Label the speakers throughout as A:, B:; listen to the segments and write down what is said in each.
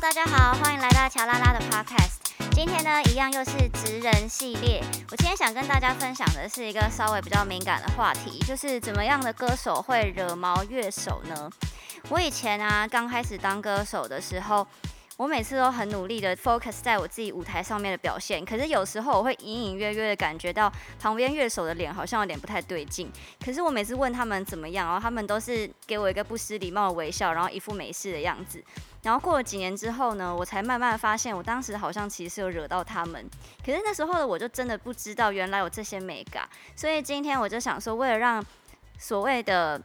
A: 大家好，欢迎来到乔拉拉的 Podcast。今天呢，一样又是职人系列。我今天想跟大家分享的是一个稍微比较敏感的话题，就是怎么样的歌手会惹毛乐手呢？我以前啊，刚开始当歌手的时候。我每次都很努力的 focus 在我自己舞台上面的表现，可是有时候我会隐隐约约的感觉到旁边乐手的脸好像有点不太对劲。可是我每次问他们怎么样，然后他们都是给我一个不失礼貌的微笑，然后一副没事的样子。然后过了几年之后呢，我才慢慢发现，我当时好像其实有惹到他们。可是那时候的我就真的不知道原来有这些美感。所以今天我就想说，为了让所谓的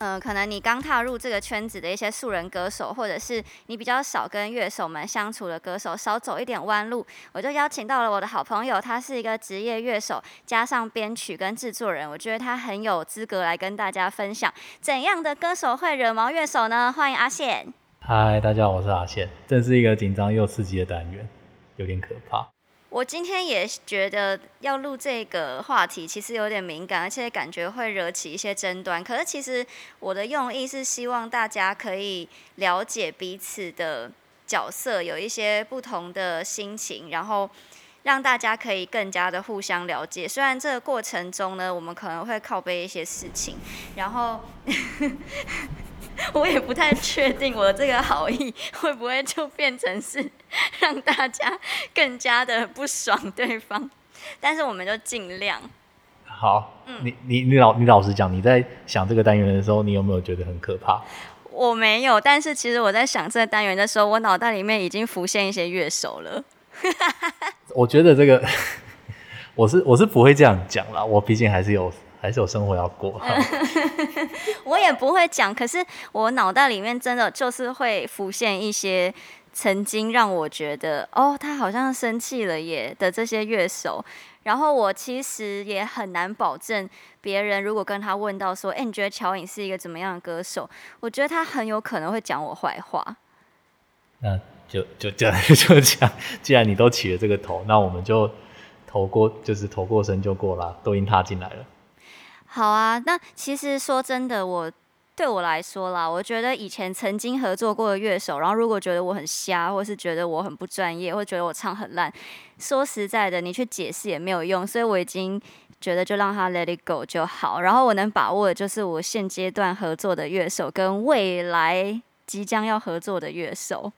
A: 嗯，可能你刚踏入这个圈子的一些素人歌手，或者是你比较少跟乐手们相处的歌手，少走一点弯路，我就邀请到了我的好朋友，他是一个职业乐手，加上编曲跟制作人，我觉得他很有资格来跟大家分享怎样的歌手会惹毛乐手呢？欢迎阿宪。
B: 嗨，大家好，我是阿宪，这是一个紧张又刺激的单元，有点可怕。
A: 我今天也觉得要录这个话题，其实有点敏感，而且感觉会惹起一些争端。可是其实我的用意是希望大家可以了解彼此的角色，有一些不同的心情，然后让大家可以更加的互相了解。虽然这个过程中呢，我们可能会靠背一些事情，然后。我也不太确定我的这个好意会不会就变成是让大家更加的不爽对方，但是我们就尽量。
B: 好，嗯你你你老你老实讲，你在想这个单元的时候，你有没有觉得很可怕？
A: 我没有，但是其实我在想这个单元的时候，我脑袋里面已经浮现一些乐手了。
B: 我觉得这个，我是我是不会这样讲啦，我毕竟还是有。还是有生活要过，
A: 我也不会讲，可是我脑袋里面真的就是会浮现一些曾经让我觉得哦，他好像生气了耶的这些乐手。然后我其实也很难保证，别人如果跟他问到说，哎，你觉得乔颖是一个怎么样的歌手？我觉得他很有可能会讲我坏话。
B: 那就就这样就讲，既然你都起了这个头，那我们就头过就是头过身就过啦，都已经踏进来了。
A: 好啊，那其实说真的，我对我来说啦，我觉得以前曾经合作过的乐手，然后如果觉得我很瞎，或是觉得我很不专业，或觉得我唱很烂，说实在的，你去解释也没有用，所以我已经觉得就让他 let it go 就好。然后我能把握的就是我现阶段合作的乐手，跟未来即将要合作的乐手。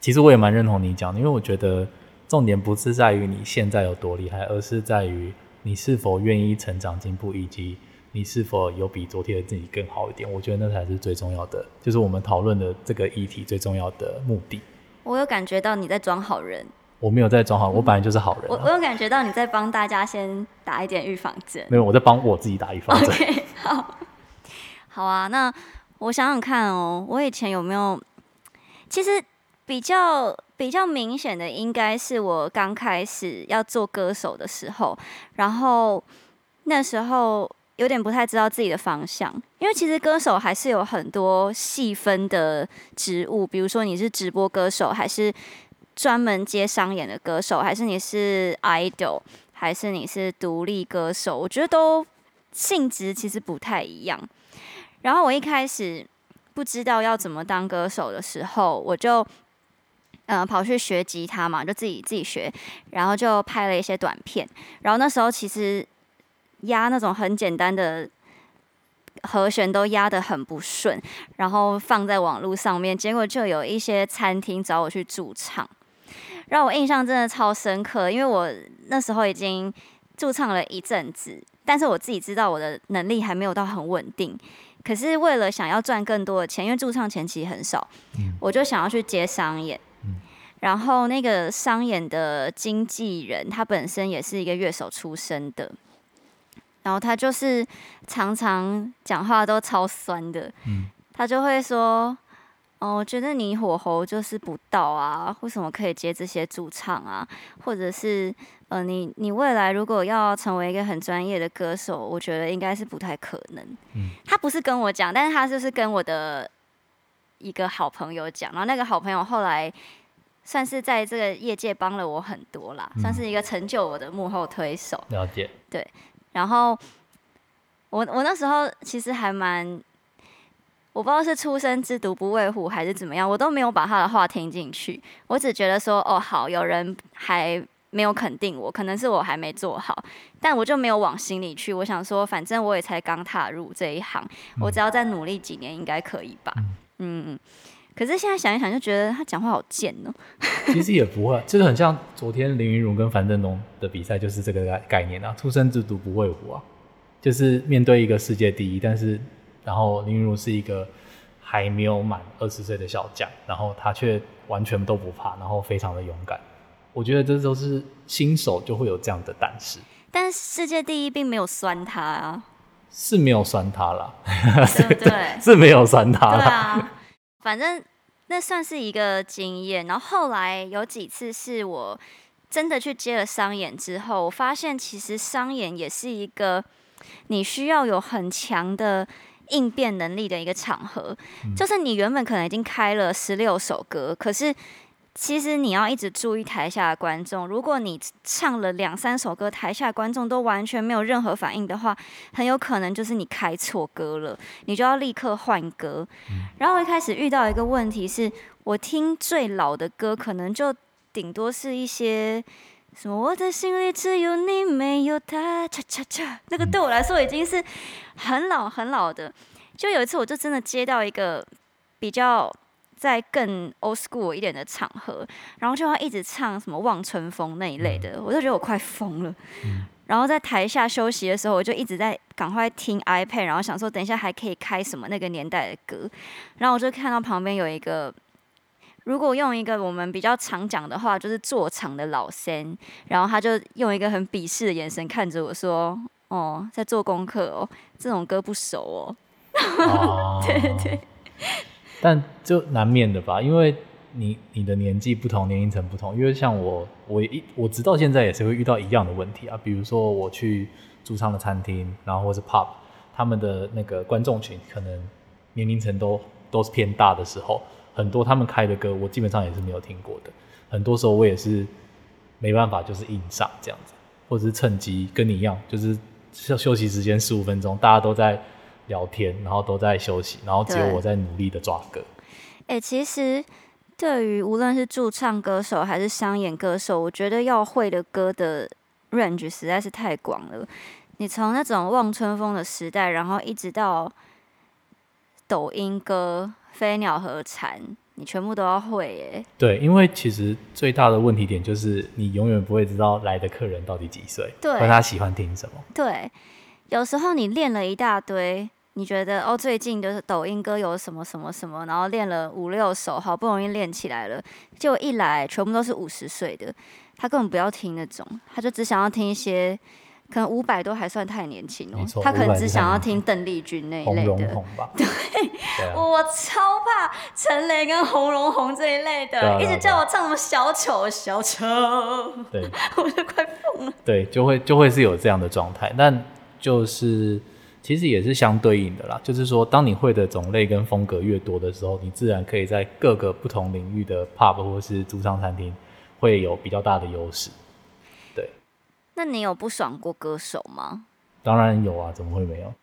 B: 其实我也蛮认同你讲的，因为我觉得重点不是在于你现在有多厉害，而是在于。你是否愿意成长进步，以及你是否有比昨天的自己更好一点？我觉得那才是最重要的，就是我们讨论的这个议题最重要的目的。
A: 我有感觉到你在装好人，
B: 我没有在装好，我本来就是好人。
A: 我我有感觉到你在帮大家先打一点预防针，
B: 没有，我在帮我自己打预防针。
A: 好，好啊。那我想想看哦，我以前有没有？其实比较。比较明显的应该是我刚开始要做歌手的时候，然后那时候有点不太知道自己的方向，因为其实歌手还是有很多细分的职务，比如说你是直播歌手，还是专门接商演的歌手，还是你是 idol，还是你是独立歌手，我觉得都性质其实不太一样。然后我一开始不知道要怎么当歌手的时候，我就。嗯，跑去学吉他嘛，就自己自己学，然后就拍了一些短片。然后那时候其实压那种很简单的和弦都压得很不顺，然后放在网络上面，结果就有一些餐厅找我去驻唱，让我印象真的超深刻。因为我那时候已经驻唱了一阵子，但是我自己知道我的能力还没有到很稳定。可是为了想要赚更多的钱，因为驻唱钱其实很少，我就想要去接商演。然后那个商演的经纪人，他本身也是一个乐手出身的，然后他就是常常讲话都超酸的，嗯，他就会说，哦，我觉得你火候就是不到啊，为什么可以接这些驻唱啊？或者是，呃，你你未来如果要成为一个很专业的歌手，我觉得应该是不太可能。嗯，他不是跟我讲，但是他就是跟我的一个好朋友讲，然后那个好朋友后来。算是在这个业界帮了我很多啦，算是一个成就我的幕后推手。
B: 了解。
A: 对，然后我我那时候其实还蛮，我不知道是出生之犊不畏虎还是怎么样，我都没有把他的话听进去。我只觉得说，哦，好，有人还没有肯定我，可能是我还没做好，但我就没有往心里去。我想说，反正我也才刚踏入这一行，我只要再努力几年，应该可以吧。嗯嗯。可是现在想一想，就觉得他讲话好贱哦。
B: 其实也不会，就是很像昨天林云儒跟樊振东的比赛，就是这个概概念啊。出生之犊不畏虎啊，就是面对一个世界第一，但是。然后林云如是一个还没有满二十岁的小将，然后他却完全都不怕，然后非常的勇敢。我觉得这都是新手就会有这样的胆识。
A: 但世界第一并没有酸他啊，
B: 是没有酸他啦，
A: 对？
B: 是没有酸他
A: 对啊，反正那算是一个经验。然后后来有几次是我真的去接了商演之后，我发现其实商演也是一个你需要有很强的。应变能力的一个场合，就是你原本可能已经开了十六首歌，可是其实你要一直注意台下的观众。如果你唱了两三首歌，台下观众都完全没有任何反应的话，很有可能就是你开错歌了，你就要立刻换歌。然后一开始遇到一个问题是，我听最老的歌，可能就顶多是一些。什么？我的心里只有你，没有他。恰恰恰，那个对我来说已经是很老很老的。就有一次，我就真的接到一个比较在更 old school 一点的场合，然后就要一直唱什么《望春风》那一类的，我就觉得我快疯了。然后在台下休息的时候，我就一直在赶快听 iPad，然后想说等一下还可以开什么那个年代的歌。然后我就看到旁边有一个。如果用一个我们比较常讲的话，就是坐场的老三，然后他就用一个很鄙视的眼神看着我说：“哦，在做功课哦，这种歌不熟哦。”对对。
B: 但就难免的吧，因为你你的年纪不同，年龄层不同。因为像我，我一我直到现在也是会遇到一样的问题啊。比如说我去驻唱的餐厅，然后或是 pub，他们的那个观众群可能年龄层都都是偏大的时候。很多他们开的歌，我基本上也是没有听过的。很多时候我也是没办法，就是硬上这样子，或者是趁机跟你一样，就是休休息时间十五分钟，大家都在聊天，然后都在休息，然后只有我在努力的抓歌。
A: 哎，其实对于无论是驻唱歌手还是商演歌手，我觉得要会的歌的 range 实在是太广了。你从那种望春风的时代，然后一直到抖音歌。飞鸟和蝉，你全部都要会耶。
B: 对，因为其实最大的问题点就是你永远不会知道来的客人到底几岁，
A: 对，
B: 他喜欢听什么。
A: 对，有时候你练了一大堆，你觉得哦，最近就是抖音歌有什么什么什么，然后练了五六首，好不容易练起来了，结果一来全部都是五十岁的，他根本不要听那种，他就只想要听一些。可能五百都还算太年轻哦，他可能只想要听邓丽君那一类的。对，我超怕陈雷跟洪荣宏这一类的，一直叫我唱什么小丑小丑，
B: 对，
A: 我就快疯了。
B: 对，就会就会是有这样的状态，但就是其实也是相对应的啦，就是说当你会的种类跟风格越多的时候，你自然可以在各个不同领域的 pub 或是驻唱餐厅会有比较大的优势。
A: 对那你有不爽过歌手吗？
B: 当然有啊，怎么会没有？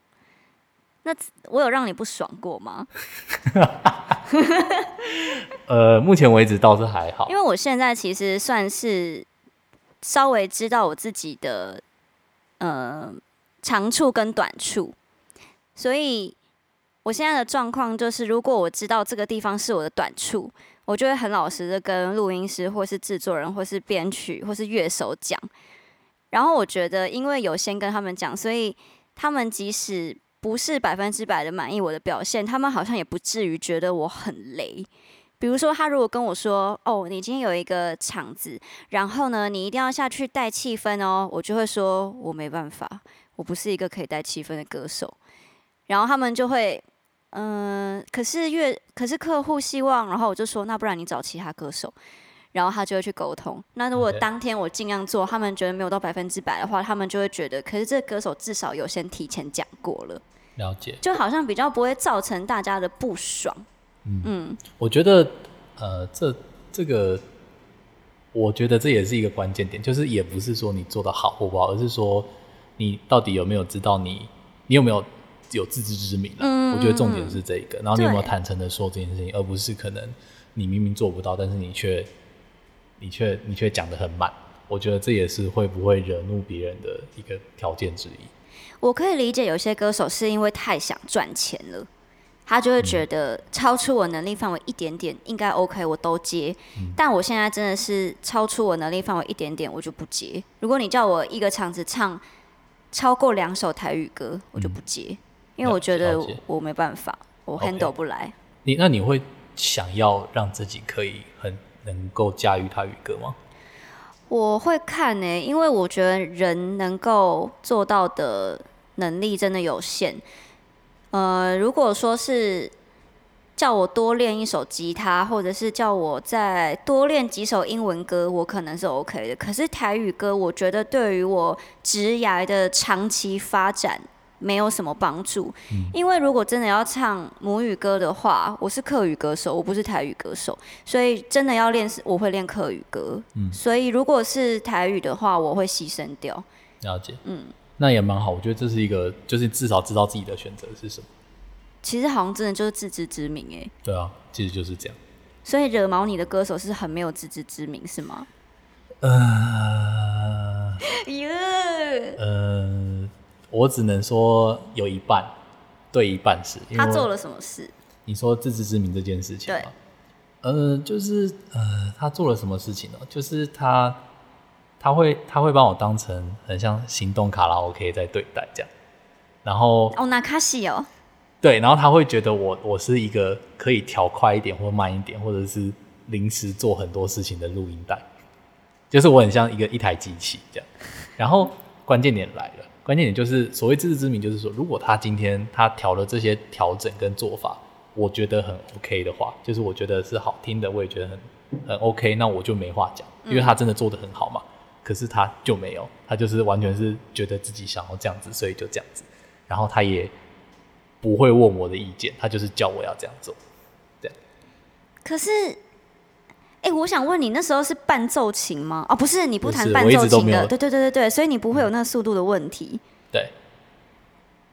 A: 那我有让你不爽过吗？
B: 呃，目前为止倒是还好，
A: 因为我现在其实算是稍微知道我自己的呃长处跟短处，所以我现在的状况就是，如果我知道这个地方是我的短处，我就会很老实的跟录音师或是制作人或是编曲或是乐手讲。然后我觉得，因为有先跟他们讲，所以他们即使不是百分之百的满意我的表现，他们好像也不至于觉得我很雷。比如说，他如果跟我说：“哦，你今天有一个场子，然后呢，你一定要下去带气氛哦。”我就会说：“我没办法，我不是一个可以带气氛的歌手。”然后他们就会，嗯，可是越可是客户希望，然后我就说：“那不然你找其他歌手。”然后他就会去沟通。那如果当天我尽量做，他们觉得没有到百分之百的话，他们就会觉得，可是这歌手至少有先提前讲过了，
B: 了解，
A: 就好像比较不会造成大家的不爽。
B: 嗯，我觉得，呃，这这个，我觉得这也是一个关键点，就是也不是说你做的好或不好，而是说你到底有没有知道你，你有没有有自知之明啦。
A: 嗯
B: 我觉得重点是这个，然后你有没有坦诚的说这件事情，而不是可能你明明做不到，但是你却你却你却讲的很满。我觉得这也是会不会惹怒别人的一个条件之一。
A: 我可以理解有些歌手是因为太想赚钱了，他就会觉得超出我能力范围一点点应该 OK，我都接。但我现在真的是超出我能力范围一点点，我就不接。如果你叫我一个场子唱超过两首台语歌，我就不接，因为我觉得我没办法，我 handle 不来。
B: 你那你会想要让自己可以很能够驾驭台语歌吗？
A: 我会看呢、因为我觉得人能够做到的能力真的有限。呃，如果说是叫我多练一首吉他，或者是叫我再多练几首英文歌，我可能是 OK 的。可是台语歌，我觉得对于我职涯的长期发展没有什么帮助。因为如果真的要唱母语歌的话，我是客语歌手，我不是台语歌手，所以真的要练我会练客语歌。所以如果是台语的话，我会牺牲掉。
B: 了解，嗯，那也蛮好。我觉得这是一个，就是至少知道自己的选择是什么。
A: 其实好像真的就是自知之明哎，
B: 对啊，其实就是这样。
A: 所以惹毛你的歌手是很没有自知之明是吗？
B: 呃
A: 哟，
B: 呃，我只能说有一半对，一半是。
A: 他做了什么事？
B: 你说自知之明这件事情
A: 对
B: 吗？呃，就是呃，他做了什么事情呢？就是他他会他会把我当成很像行动卡拉 OK 在对待这样，然后
A: 哦，那卡西哦，
B: 对，然后他会觉得我我是一个可以调快一点或慢一点，或者是临时做很多事情的录音带，就是我很像一个一台机器这样。然后关键点来了，关键点就是所谓自知之明，就是说如果他今天他调了这些调整跟做法，我觉得很 OK 的话，就是我觉得是好听的，我也觉得很很 OK，那我就没话讲，因为他真的做的很好嘛。可是他就没有，他就是完全是觉得自己想要这样子，所以就这样子。然后他也不会问我的意见，他就是叫我要这样做。
A: 对可是，哎、我想问你，那时候是伴奏琴吗？哦，不是，你不弹伴奏琴的，对对对对对，所以你不会有那个速度的问题。
B: 对，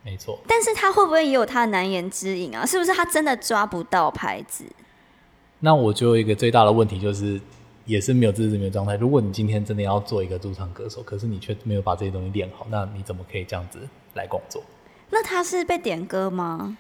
B: 没错。
A: 但是他会不会也有他的难言之隐啊？是不是他真的抓不到拍子？
B: 那我就有一个最大的问题就是，也是没有自知之明的状态。如果你今天真的要做一个驻唱歌手，可是你却没有把这些东西练好，那你怎么可以这样子来工作？
A: 那他是被点歌吗？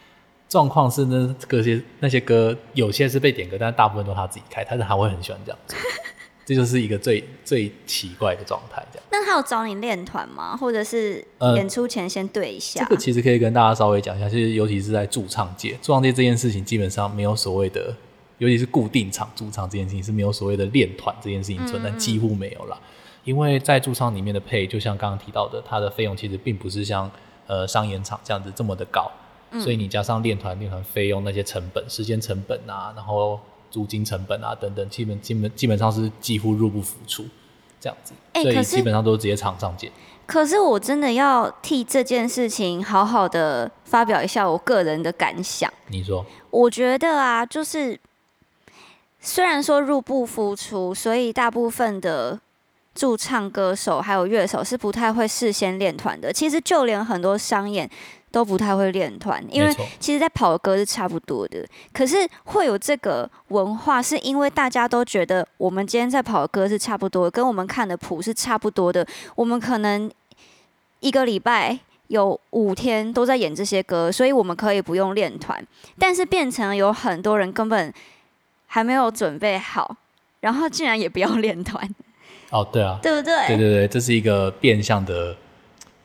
B: 状况是那歌些那些歌有些是被点歌，但是大部分都他自己开，但是他会很喜欢这样做，这就是一个最最奇怪的状态。这样，
A: 那他有找你练团吗？或者是
B: 呃
A: 演出前先对一下？
B: 这个其实可以跟大家稍微讲一下，就是尤其是在驻唱界，驻唱界这件事情基本上没有所谓的，尤其是固定场驻唱这件事情是没有所谓的练团这件事情存在，几乎没有啦。因为在驻唱里面的配，就像刚刚提到的，它的费用其实并不是像呃商演场这样子这么的高，所以你加上练团、练团费用那些成本、时间成本啊，然后租金成本啊等等，基本基本基本上是几乎入不敷出这样子，所以基本上都是直接场上见。
A: 可是我真的要替这件事情好好的发表一下我个人的感想。
B: 你说，
A: 我觉得啊，就是虽然说入不敷出，所以大部分的驻唱歌手还有乐手是不太会事先练团的。其实就连很多商演都不太会练团，因为其实在跑的歌是差不多的。可是会有这个文化，是因为大家都觉得我们今天在跑的歌是差不多，跟我们看的谱是差不多的。我们可能一个礼拜有五天都在演这些歌，所以我们可以不用练团。但是变成有很多人根本还没有准备好，然后竟然也不要练团，
B: 哦，对啊，
A: 对不对？
B: 对对对，这是一个变相的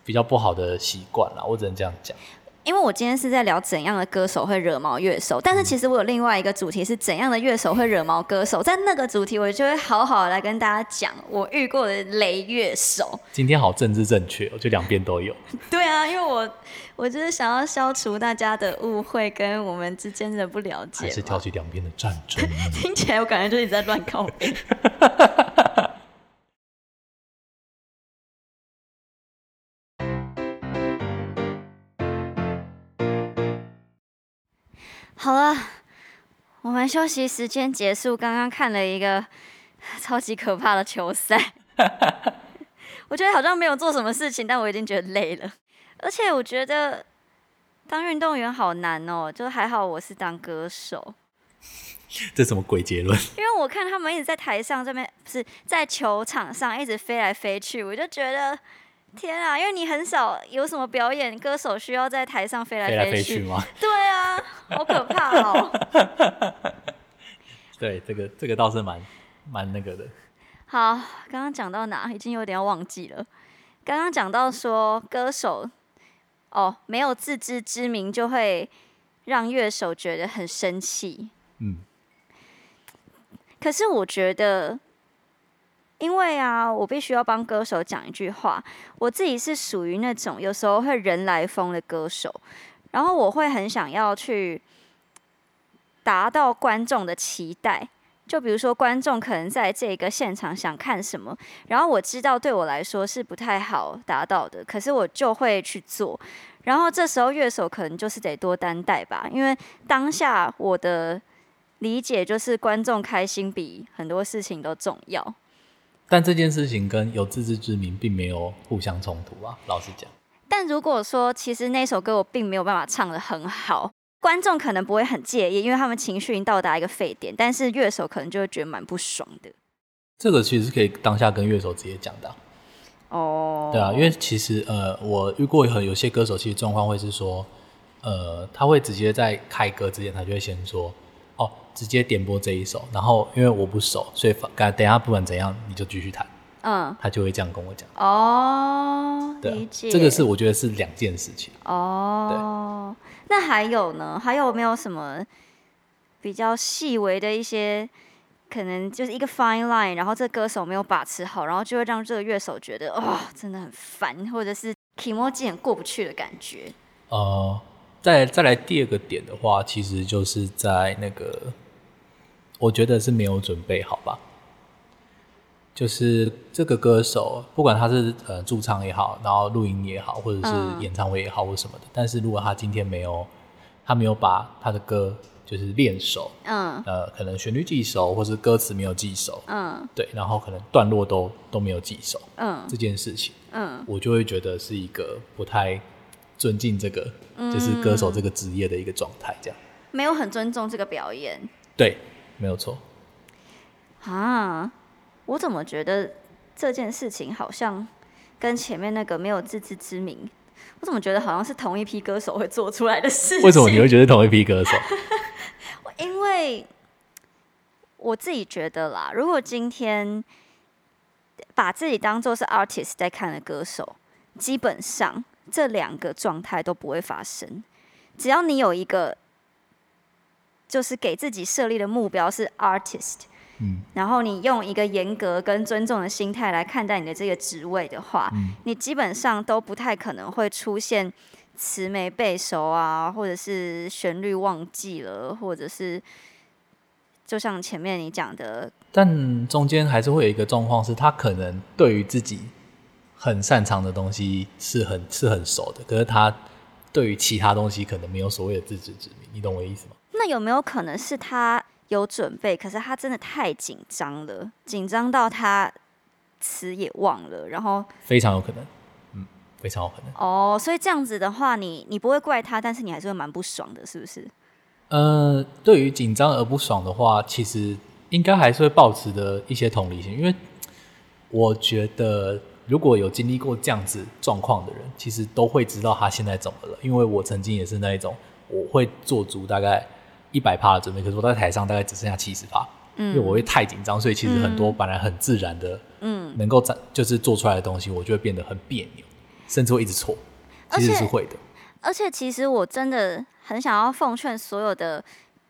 B: 比较不好的习惯啦，我只能这样讲。
A: 因为我今天是在聊怎样的歌手会惹毛乐手，但是其实我有另外一个主题是怎样的乐手会惹毛歌手，在那个主题我就会好好地来跟大家讲我遇过的雷乐手。
B: 今天好政治正确，我觉得两边都有。
A: 对啊，因为我我就是想要消除大家的误会跟我们之间的不了解
B: 还是挑。起两边的战争呢？
A: 听起来我感觉就一直在乱靠背。好了，我们休息时间结束。刚刚看了一个 超级可怕的球赛，我觉得好像没有做什么事情，但我已经觉得累了。而且我觉得当运动员好难哦，就还好我是当歌手，
B: 这什么鬼结论？
A: 因为我看他们一直在台上这边，不是在球场上一直飞来飞去，我就觉得天啊！因为你很少有什么表演，歌手需要在台上飞来
B: 飞
A: 去
B: 吗？
A: 对啊，好可怕哦。
B: 对，这个这个倒是蛮蛮那个的。
A: 好，刚刚讲到哪？已经有点要忘记了。刚刚讲到说歌手哦，没有自知之明就会让乐手觉得很生气。
B: 嗯，
A: 可是我觉得，因为啊，我必须要帮歌手讲一句话。我自己是属于那种有时候会人来疯的歌手，然后我会很想要去达到观众的期待。就比如说，观众可能在这个现场想看什么，然后我知道对我来说是不太好达到的，可是我就会去做。然后这时候乐手可能就是得多担待吧，因为当下我的理解就是观众开心比很多事情都重要。
B: 但这件事情跟有自知之明并没有互相冲突啊，老实讲。
A: 但如果说其实那首歌我并没有办法唱的很好。观众可能不会很介意，因为他们情绪已经到达一个沸点，但是乐手可能就会觉得蛮不爽的。
B: 这个其实可以当下跟乐手直接讲的。
A: 哦，
B: 对啊，因为其实呃，我遇过很有些歌手，其实状况会是说，呃，他会直接在开歌之前，他就会先说，哦，直接点播这一首，然后因为我不熟，所以等等下不管怎样，你就继续弹。
A: 嗯，
B: 他就会这样跟我讲。
A: 哦，
B: 对
A: 理解。
B: 这个是我觉得是两件事情。
A: 哦，那还有呢？还有没有什么比较细微的一些，可能就是一个 fine line，然后这歌手没有把持好，然后就会让这个乐手觉得哦，真的很烦，或者是 k m o j i 很过不去的感觉。
B: 呃，再再来第二个点的话，其实就是在那个，我觉得是没有准备好吧。就是这个歌手，不管他是呃驻唱也好，然后录音也好，或者是演唱会也好，或什么的。但是如果他今天没有，他没有把他的歌就是练熟，
A: 嗯，
B: 呃，可能旋律记熟，或是歌词没有记熟，
A: 嗯，
B: 对，然后可能段落都都没有记熟，
A: 嗯，
B: 这件事情，
A: 嗯，
B: 我就会觉得是一个不太尊敬这个就是歌手这个职业的一个状态，这样。
A: 没有很尊重这个表演。
B: 对，没有错
A: 啊。我怎么觉得这件事情好像跟前面那个没有自知之明？我怎么觉得好像是同一批歌手会做出来的事情？
B: 为什么你会觉得同一批歌手？
A: 因为我自己觉得啦，如果今天把自己当做是 artist 在看的歌手，基本上这两个状态都不会发生。只要你有一个就是给自己设立的目标是 artist。
B: 嗯，
A: 然后你用一个严格跟尊重的心态来看待你的这个职位的话，你基本上都不太可能会出现词没背熟啊，或者是旋律忘记了，或者是就像前面你讲的，
B: 但中间还是会有一个状况，是他可能对于自己很擅长的东西是很是很熟的，可是他对于其他东西可能没有所谓的自知之明，你懂我意思吗？
A: 那有没有可能是他？有准备，可是他真的太紧张了，紧张到他词也忘了，然后
B: 非常有可能，嗯，非常有可能。
A: 哦，所以这样子的话，你你不会怪他，但是你还是会蛮不爽的，是不是？
B: 呃，对于紧张而不爽的话，其实应该还是会保持的一些同理心，因为我觉得如果有经历过这样子状况的人，其实都会知道他现在怎么了，因为我曾经也是那一种，我会做足大概。一百趴的准备，可是我在台上大概只剩下七十趴，因为我会太紧张，所以其实很多本来很自然的，嗯，能够展就是做出来的东西，我就会变得很别扭，甚至会一直错，其实是会的。
A: 而且其实我真的很想要奉劝所有的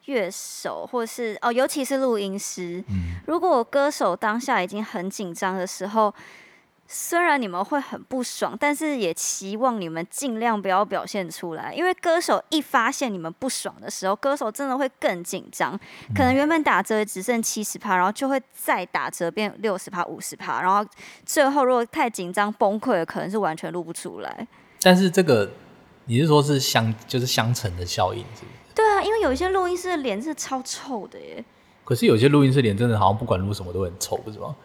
A: 乐手，或是哦，尤其是录音师，嗯，如果歌手当下已经很紧张的时候。虽然你们会很不爽，但是也期望你们尽量不要表现出来，因为歌手一发现你们不爽的时候，歌手真的会更紧张，可能原本打折只剩七十趴，然后就会再打折变六十趴、五十趴，然后最后如果太紧张崩溃了，可能是完全录不出来。
B: 但是这个你是说是相就是相乘的效应，是不是？
A: 对啊，因为有一些录音师的脸是超臭的耶。
B: 可是有些录音师脸真的好像不管录什么都很臭，不是吗？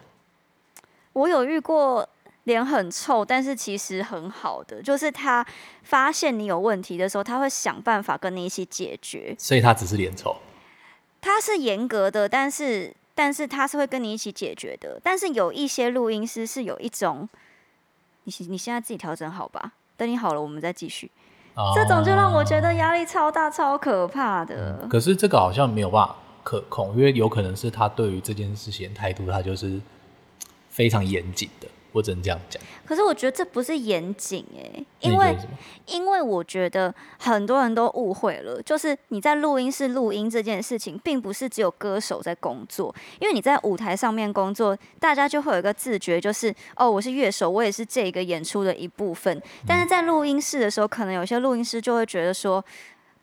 A: 我有遇过脸很臭，但是其实很好的，就是他发现你有问题的时候，他会想办法跟你一起解决。
B: 所以他只是脸臭。
A: 他是严格的，但是但是他是会跟你一起解决的。但是有一些录音师是有一种，你你现在自己调整好吧，等你好了我们再继续。这种就让我觉得压力超大、超可怕的。
B: 可是这个好像没有办法可控，因为有可能是他对于这件事情的态度，他就是非常严谨的。我只能这样讲。
A: 可是我觉得这不是严谨哎，因为因为我觉得很多人都误会了，就是你在录音室录音这件事情，并不是只有歌手在工作，因为你在舞台上面工作，大家就会有一个自觉，就是哦，我是乐手，我也是这个演出的一部分。但是在录音室的时候，可能有些录音师就会觉得说。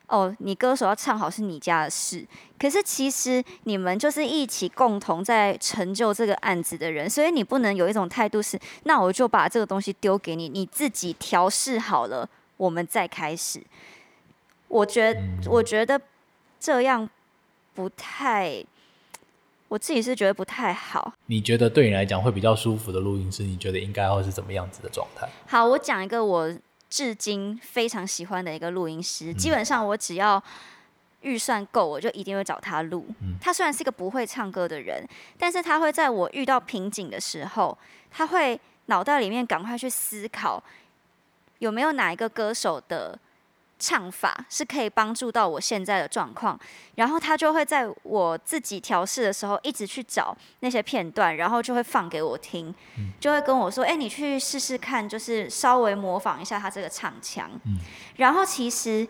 A: 哦，你歌手要唱好是你家的事，可是其实你们就是一起共同在成就这个案子的人，所以你不能有一种态度是，那我就把这个东西丢给你，你自己调试好了，我们再开始。我觉得，我觉得这样不太，我自己是觉得不太好。
B: 你觉得对你来讲会比较舒服的录音师，你觉得应该会是怎么样子的状态？
A: 好，我讲一个我。至今非常喜欢的一个录音师，基本上我只要预算够，我就一定会找他录。他虽然是一个不会唱歌的人，但是他会在我遇到瓶颈的时候，他会脑袋里面赶快去思考有没有哪一个歌手的。唱法是可以帮助到我现在的状况，然后他就会在我自己调试的时候，一直去找那些片段，然后就会放给我听，就会跟我说：“哎，你去试试看，就是稍微模仿一下他这个唱腔。”然后其实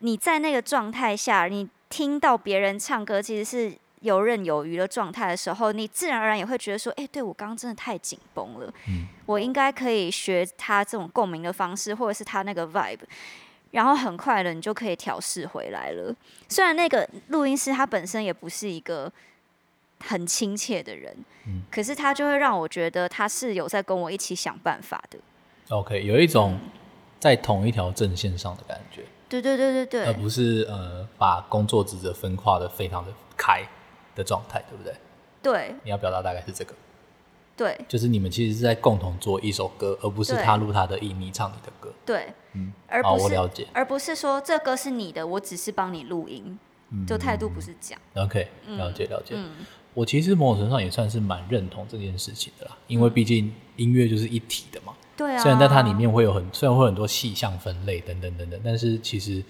A: 你在那个状态下，你听到别人唱歌其实是游刃有余的状态的时候，你自然而然也会觉得说：“哎，对我刚刚真的太紧绷了，我应该可以学他这种共鸣的方式，或者是他那个 vibe。”然后很快的，你就可以调试回来了。虽然那个录音师他本身也不是一个很亲切的人，嗯，可是他就会让我觉得他是有在跟我一起想办法的。
B: OK，有一种在同一条阵线上的感觉。
A: 对对对对对，
B: 而不是呃把工作职责分化的非常的开的状态，对不对？
A: 对，
B: 你要表达大概是这个。
A: 对，
B: 就是你们其实是在共同做一首歌，而不是他录他的音，你唱你的歌。
A: 对，嗯，而不是我了解，而不是说这歌是你的，我只是帮你录音，就态度不是这样。
B: OK，了解了解。我其实某种程度上也算是蛮认同这件事情的啦，因为毕竟音乐就是一体的嘛。
A: 对啊。
B: 虽然在它里面会有很，虽然会很多细项分类等等等等，但是其实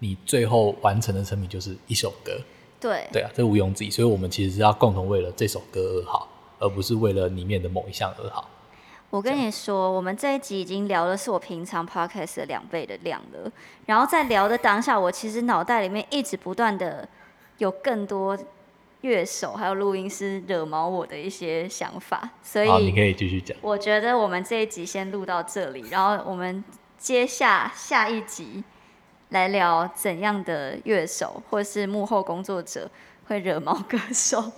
B: 你最后完成的成品就是一首歌。
A: 对。
B: 对啊，这毋庸置疑。所以我们其实是要共同为了这首歌而好。而不是为了里面的某一项而好。
A: 我跟你说，我们这一集已经聊的是我平常 podcast 的两倍的量了。然后在聊的当下，我其实脑袋里面一直不断的有更多乐手还有录音师惹毛我的一些想法。所以
B: 你可以继续讲。
A: 我觉得我们这一集先录到这里，然后我们接下下一集来聊怎样的乐手或是幕后工作者会惹毛歌手。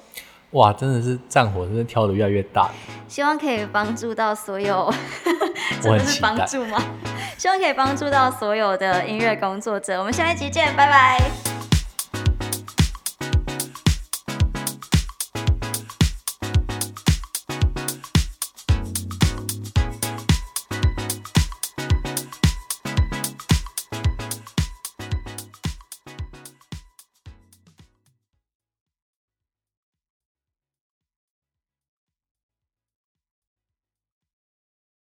B: 哇，真的是战火，真的挑的越来越大。
A: 希望可以帮助到所有，真的是帮助吗？希望可以帮助到所有的音乐工作者。我们下一集见，拜拜。